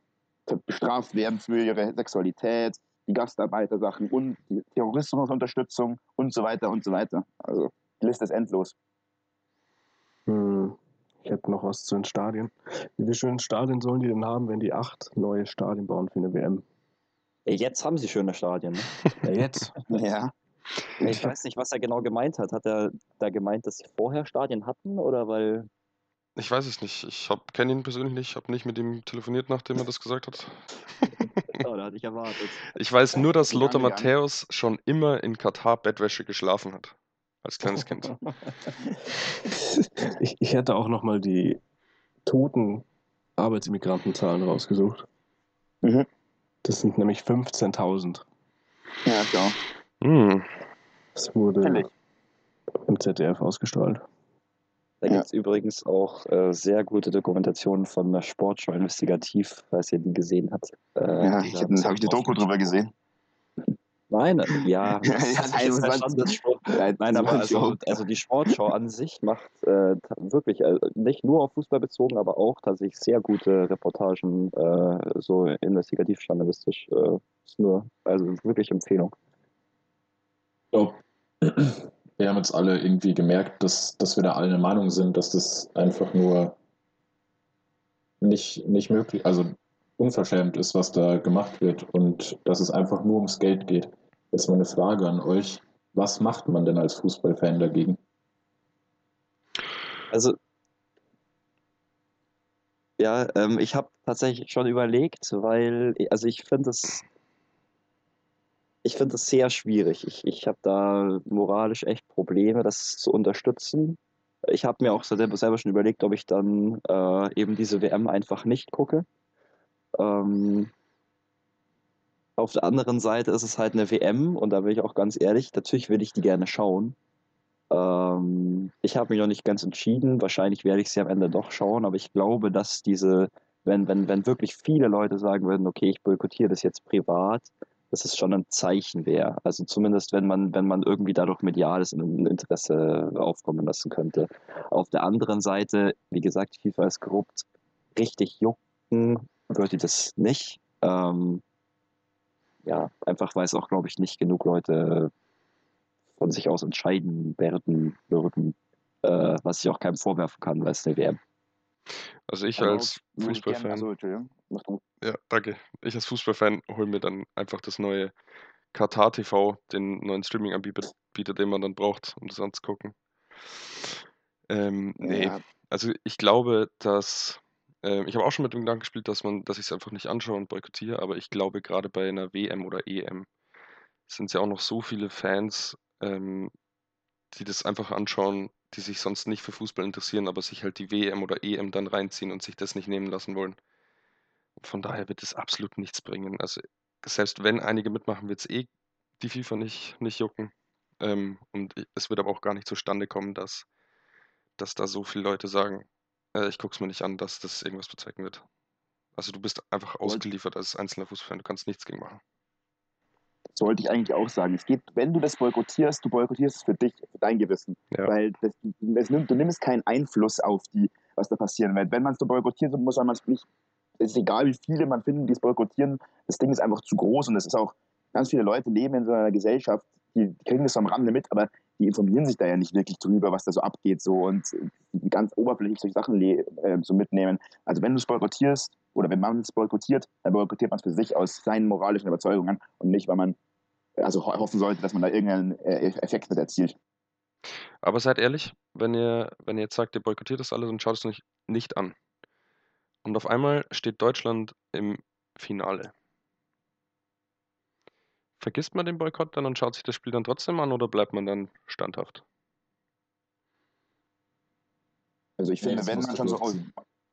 bestraft werden für ihre Sexualität, die Gastarbeitersachen und die Terrorismusunterstützung und so weiter und so weiter. Also die Liste ist endlos. Hm, ich hätte noch was zu den Stadien. Wie viele schöne Stadien sollen die denn haben, wenn die acht neue Stadien bauen für eine WM? Jetzt haben sie schöne Stadien. Ne? Ja, jetzt. Ja, Ich weiß nicht, was er genau gemeint hat. Hat er da gemeint, dass sie vorher Stadien hatten oder weil. Ich weiß es nicht. Ich kenne ihn persönlich nicht, habe nicht mit ihm telefoniert, nachdem er das gesagt hat. Oh, da hatte ich erwartet. Ich weiß nur, dass Lothar? Matthäus schon immer in Katar Bettwäsche geschlafen hat. Als kleines Kind. Ich, ich hätte auch noch mal die toten Arbeitsimigrantenzahlen rausgesucht. Mhm. Das sind nämlich 15.000. ja, klar. Hm. Das wurde Fällig. im ZDF ausgestrahlt. Da Ja. gibt es übrigens auch äh, sehr gute Dokumentationen von der Sportschau Investigativ, falls ihr die gesehen habt. Äh, Ja, ich habe hab ich die Doku drüber gesehen. Nein, äh, ja, nein, halt aber also, also die Sportschau an sich macht äh, wirklich äh, nicht nur auf Fußball bezogen, aber auch tatsächlich sehr gute Reportagen, äh, so investigativ-journalistisch. Äh, ist nur, also wirklich Empfehlung. Glaube, wir haben jetzt alle irgendwie gemerkt, dass, dass wir da alle der Meinung sind, dass das einfach nur nicht, nicht möglich, also unverschämt ist, was da gemacht wird und dass es einfach nur ums Geld geht. Jetzt mal eine Frage an euch. Was macht man denn als Fußballfan dagegen? Also, ja, ähm, ich habe tatsächlich schon überlegt, weil, also ich finde es, ich finde es sehr schwierig. Ich, ich habe da moralisch echt Probleme, das zu unterstützen. Ich habe mir auch selber, selber schon überlegt, ob ich dann äh, eben diese WM einfach nicht gucke. Ähm, auf der anderen Seite ist es halt eine WM und da bin ich auch ganz ehrlich, natürlich will ich die gerne schauen. Ähm, ich habe mich noch nicht ganz entschieden. Wahrscheinlich werde ich sie am Ende doch schauen, aber ich glaube, dass diese, wenn, wenn, wenn wirklich viele Leute sagen würden, okay, ich boykottiere das jetzt privat, dass es schon ein Zeichen wäre. Also zumindest, wenn man, wenn man irgendwie dadurch mediales Interesse aufkommen lassen könnte. Auf der anderen Seite, wie gesagt, FIFA ist korrupt. Richtig jucken würde das nicht. Ähm, ja, einfach weil es auch, glaube ich, nicht genug Leute von sich aus entscheiden werden würden, äh, was ich auch keinem vorwerfen kann, weil es eine WM. Also ich Also als Fußballfan, also, ja, danke. Ich als Fußballfan hole mir dann einfach das neue Katar TV, den neuen Streaming-Anbieter, den man dann braucht, um das anzugucken. Ähm, nee, Ja, also ich glaube, dass ähm, ich habe auch schon mit dem Gedanken gespielt, dass man, dass ich es einfach nicht anschaue und boykottiere, aber ich glaube, gerade bei einer WM oder EM sind es ja auch noch so viele Fans, ähm, die das einfach anschauen, die sich sonst nicht für Fußball interessieren, aber sich halt die WM oder EM dann reinziehen und sich das nicht nehmen lassen wollen. Von daher wird es absolut nichts bringen. Also selbst wenn einige mitmachen, wird es eh die FIFA nicht, nicht jucken. Ähm, und es wird aber auch gar nicht zustande kommen, dass, dass da so viele Leute sagen, äh, ich gucke es mir nicht an, dass das irgendwas bezwecken wird. Also du bist einfach ausgeliefert als einzelner Fußballfan, du kannst nichts gegen machen. Sollte ich eigentlich auch sagen. Es geht, wenn du das boykottierst, du boykottierst es für dich, für dein Gewissen. Ja. Weil das, es nimmt, du nimmst keinen Einfluss auf die, was da passieren wird. Wenn man es so boykottiert, muss man es nicht. Es ist egal, wie viele man findet, die es boykottieren. Das Ding ist einfach zu groß und es ist auch, ganz viele Leute leben in so einer Gesellschaft, die, kriegen das am Rande mit, aber die informieren sich da ja nicht wirklich drüber, was da so abgeht so und ganz oberflächlich solche Sachen äh, so mitnehmen. Also wenn du es boykottierst oder wenn man es boykottiert, dann boykottiert man es für sich aus seinen moralischen Überzeugungen und nicht, weil man also ho- hoffen sollte, dass man da irgendeinen äh, Effekt mit erzielt. Aber seid ehrlich, wenn ihr, wenn ihr jetzt sagt, ihr boykottiert das alles und schaut es euch nicht an. Und auf einmal steht Deutschland im Finale. Vergisst man den Boykott dann und schaut sich das Spiel dann trotzdem an oder bleibt man dann standhaft? Also ich Nee, finde, das wenn man du schon so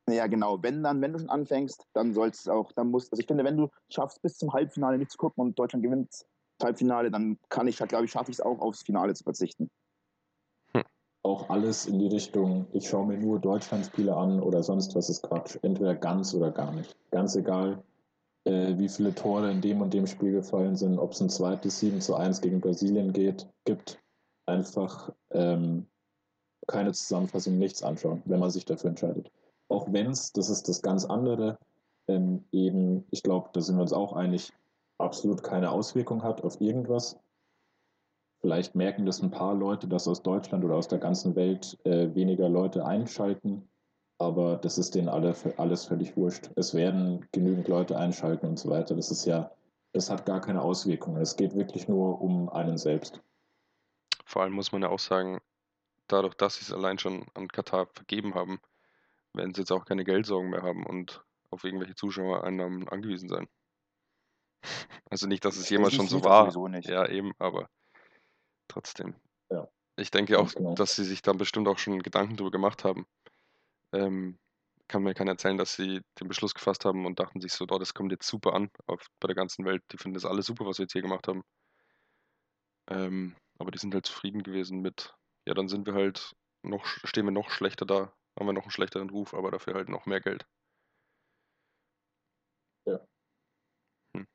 ja genau, wenn dann, wenn du schon anfängst, dann sollst es auch, dann musst, also ich finde, wenn du schaffst bis zum Halbfinale nicht zu gucken und Deutschland gewinnt das Halbfinale, dann kann ich, glaube ich, schaffe ich es auch aufs Finale zu verzichten. Auch alles in die Richtung, ich schaue mir nur Deutschlandspiele an oder sonst was ist Quatsch. Entweder ganz oder gar nicht. Ganz egal, äh, wie viele Tore in dem und dem Spiel gefallen sind, ob es ein zweites 7 zu 1 gegen Brasilien geht, gibt. Einfach ähm, keine Zusammenfassung, nichts anschauen, wenn man sich dafür entscheidet. Auch wenn es, das ist das ganz andere, ähm, eben, ich glaube, da sind wir uns auch einig, absolut keine Auswirkung hat auf irgendwas. Vielleicht merken das ein paar Leute, dass aus Deutschland oder aus der ganzen Welt äh, weniger Leute einschalten, aber das ist denen alle, alles völlig wurscht. Es werden genügend Leute einschalten und so weiter. Das ist ja, das hat gar keine Auswirkungen. Es geht wirklich nur um einen selbst. Vor allem muss man ja auch sagen, dadurch, dass sie es allein schon an Katar vergeben haben, werden sie jetzt auch keine Geldsorgen mehr haben und auf irgendwelche Zuschauereinnahmen angewiesen sein. Also nicht, dass es jemals schon so war. sowieso nicht. Ja, eben, aber trotzdem. Ja. Ich denke auch, genau. dass sie sich da bestimmt auch schon Gedanken darüber gemacht haben. Ähm, kann mir keiner erzählen, dass sie den Beschluss gefasst haben und dachten sich so, oh, das kommt jetzt super an auf, bei der ganzen Welt. Die finden das alles super, was wir jetzt hier gemacht haben. Ähm, aber die sind halt zufrieden gewesen mit, ja, dann sind wir halt noch, stehen wir noch schlechter da, haben wir noch einen schlechteren Ruf, aber dafür halt noch mehr Geld.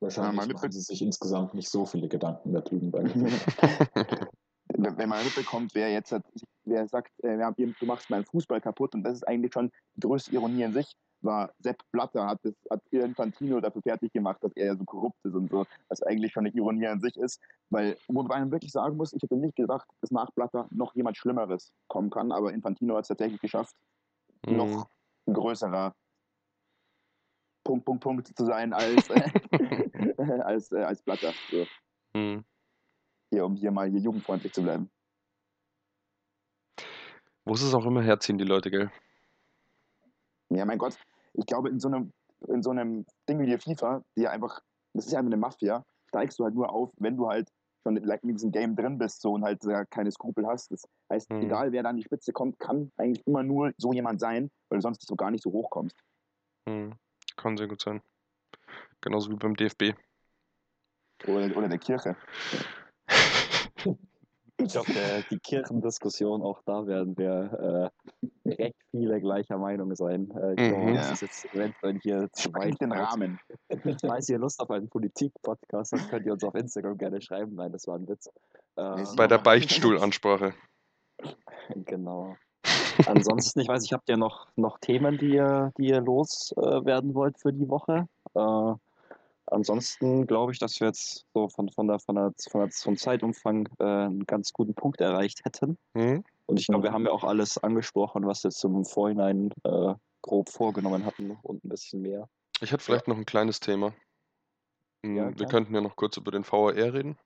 Wahrscheinlich mal machen sie sich insgesamt nicht so viele Gedanken da drüben bei wenn man mitbekommt, wer jetzt hat, wer sagt, äh, ja, du machst meinen Fußball kaputt und das ist eigentlich schon die größte Ironie in sich, war Sepp Blatter, hat, das, hat Infantino dafür fertig gemacht, dass er so korrupt ist und so, was eigentlich schon eine Ironie an sich ist, weil, wobei man wirklich sagen muss, ich hätte nicht gedacht, dass nach Blatter noch jemand Schlimmeres kommen kann, aber Infantino hat es tatsächlich geschafft, Mhm. noch ein größerer Punkt, Punkt, Punkt zu sein als, äh, als, äh, als Blatter. So. Mhm. Hier, um hier mal hier jugendfreundlich zu bleiben. Wo sie es auch immer herziehen, die Leute, gell? Ja, mein Gott, ich glaube, in so einem, in so einem Ding wie die FIFA, die ja einfach, das ist ja eine Mafia, steigst du halt nur auf, wenn du halt schon in diesem Game drin bist so, und halt äh, keine Skrupel hast. Das heißt, Mhm. egal wer da an die Spitze kommt, kann eigentlich immer nur so jemand sein, weil du sonst so gar nicht so hoch kommst. Hm. Kann sehr gut sein. Genauso wie beim DFB. Oder, oder der Kirche. Ich glaube, die Kirchendiskussion, auch da werden wir äh, recht viele gleicher Meinung sein. Äh, ich glaube, Mhm. das ist jetzt eventuell hier zu weit. Den. Rahmen. Falls ihr Lust auf einen Politik-Podcast habt, könnt ihr uns auf Instagram gerne schreiben. Nein, das war ein Witz. Äh, Simon, Bei der Beichtstuhlansprache. Genau. Ansonsten, ich weiß, ich habt ihr noch, noch Themen, die ihr, die ihr loswerden äh, wollt für die Woche. Äh, ansonsten glaube ich, dass wir jetzt so von, von, der, von, der, von der, vom Zeitumfang äh, einen ganz guten Punkt erreicht hätten. Hm? Und ich glaube, wir haben ja auch alles angesprochen, was wir zum Vorhinein äh, grob vorgenommen hatten und ein bisschen mehr. Ich hätte vielleicht noch ein kleines Thema. Hm, Ja, Wir klar. könnten ja noch kurz über den VAR reden.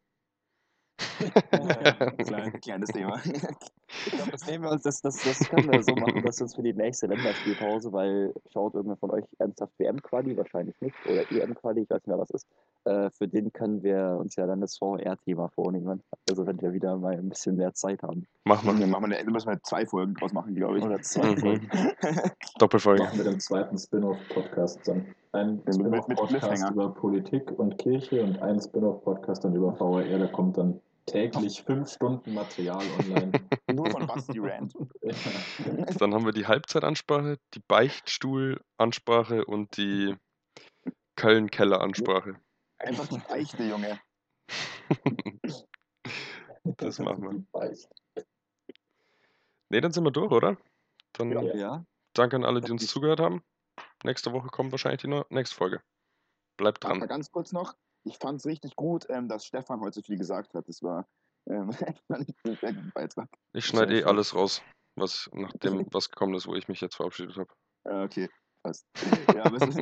Klein. Kleines Thema. Ich glaube, das nehmen wir uns, das, das, das können wir so machen, dass wir uns für die nächste Länderspielpause, weil schaut irgendwer von euch ernsthaft WM-Quali, wahrscheinlich nicht, oder EM-Quali, ich weiß nicht mehr, was ist. Äh, für den können wir uns ja dann das VR-Thema vornehmen. Also wenn wir wieder mal ein bisschen mehr Zeit haben. Mach mal. Wir machen, da müssen wir zwei Folgen draus machen, glaube ich. Oder zwei Mhm. Folgen. Doppelfolge. Machen wir den zweiten Spin-off-Podcast dann. Ein Spin-off-Podcast über Politik und Kirche und ein Spin-off-Podcast dann über VAR. Da kommt dann täglich fünf Stunden Material online. Nur von Basti Rand. Dann haben wir die Halbzeitansprache, die Beichtstuhlansprache und die Köln-Keller-Ansprache. Einfach die Beichte, Junge. Das machen wir. Ne, dann sind wir durch, oder? Dann Ja. Ja, danke an alle, die uns zugehört haben. Nächste Woche kommt wahrscheinlich die nächste Folge. Bleibt Aber dran. ganz kurz noch, ich fand es richtig gut, ähm, dass Stefan heute so viel gesagt hat. Das war ähm, fand ich einen sehr guten Beitrag. Ich schneide eh alles raus, was nach dem, was gekommen ist, wo ich mich jetzt verabschiedet habe. Äh, okay, passt. Ja, aber es ist,